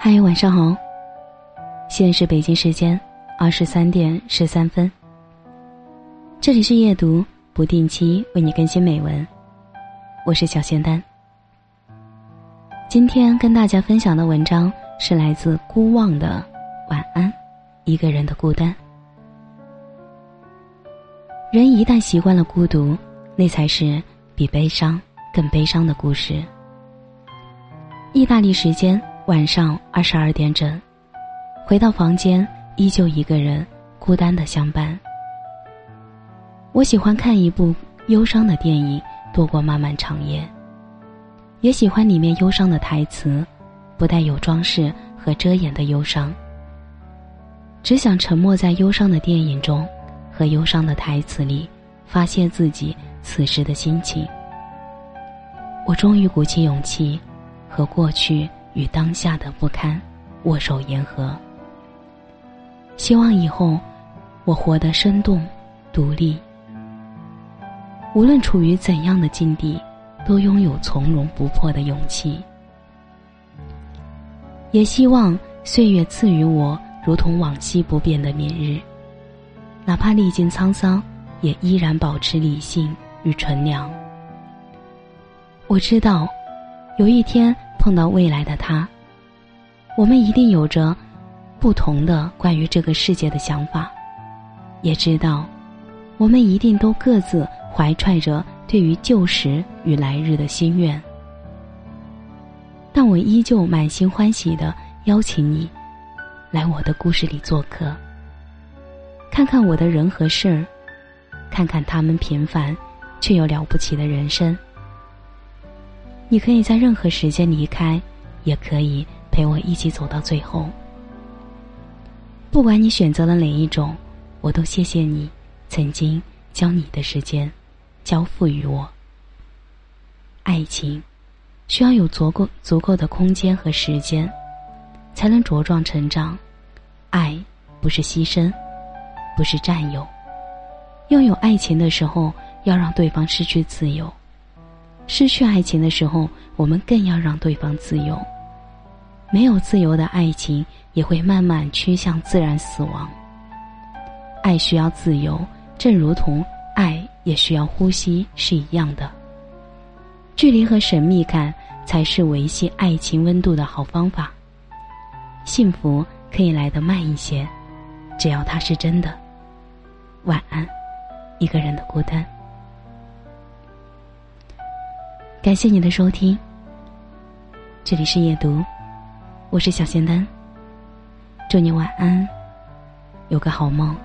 嗨，晚上好。现在是北京时间二十三点十三分。这里是夜读，不定期为你更新美文。我是小仙丹。今天跟大家分享的文章是来自孤望的《晚安，一个人的孤单》。人一旦习惯了孤独，那才是比悲伤更悲伤的故事。意大利时间晚上二十二点整，回到房间，依旧一个人孤单的相伴。我喜欢看一部忧伤的电影度过漫漫长夜，也喜欢里面忧伤的台词，不带有装饰和遮掩的忧伤。只想沉默在忧伤的电影中。和忧伤的台词里，发泄自己此时的心情。我终于鼓起勇气，和过去与当下的不堪握手言和。希望以后，我活得生动、独立。无论处于怎样的境地，都拥有从容不迫的勇气。也希望岁月赐予我如同往昔不变的明日。哪怕历经沧桑，也依然保持理性与纯良。我知道，有一天碰到未来的他，我们一定有着不同的关于这个世界的想法。也知道，我们一定都各自怀揣着对于旧时与来日的心愿。但我依旧满心欢喜的邀请你，来我的故事里做客。看看我的人和事儿，看看他们平凡却又了不起的人生。你可以在任何时间离开，也可以陪我一起走到最后。不管你选择了哪一种，我都谢谢你曾经将你的时间交付于我。爱情需要有足够足够的空间和时间，才能茁壮成长。爱不是牺牲。不是占有，拥有爱情的时候要让对方失去自由，失去爱情的时候我们更要让对方自由。没有自由的爱情也会慢慢趋向自然死亡。爱需要自由，正如同爱也需要呼吸是一样的。距离和神秘感才是维系爱情温度的好方法。幸福可以来得慢一些，只要它是真的。晚安，一个人的孤单。感谢你的收听，这里是夜读，我是小仙丹。祝你晚安，有个好梦。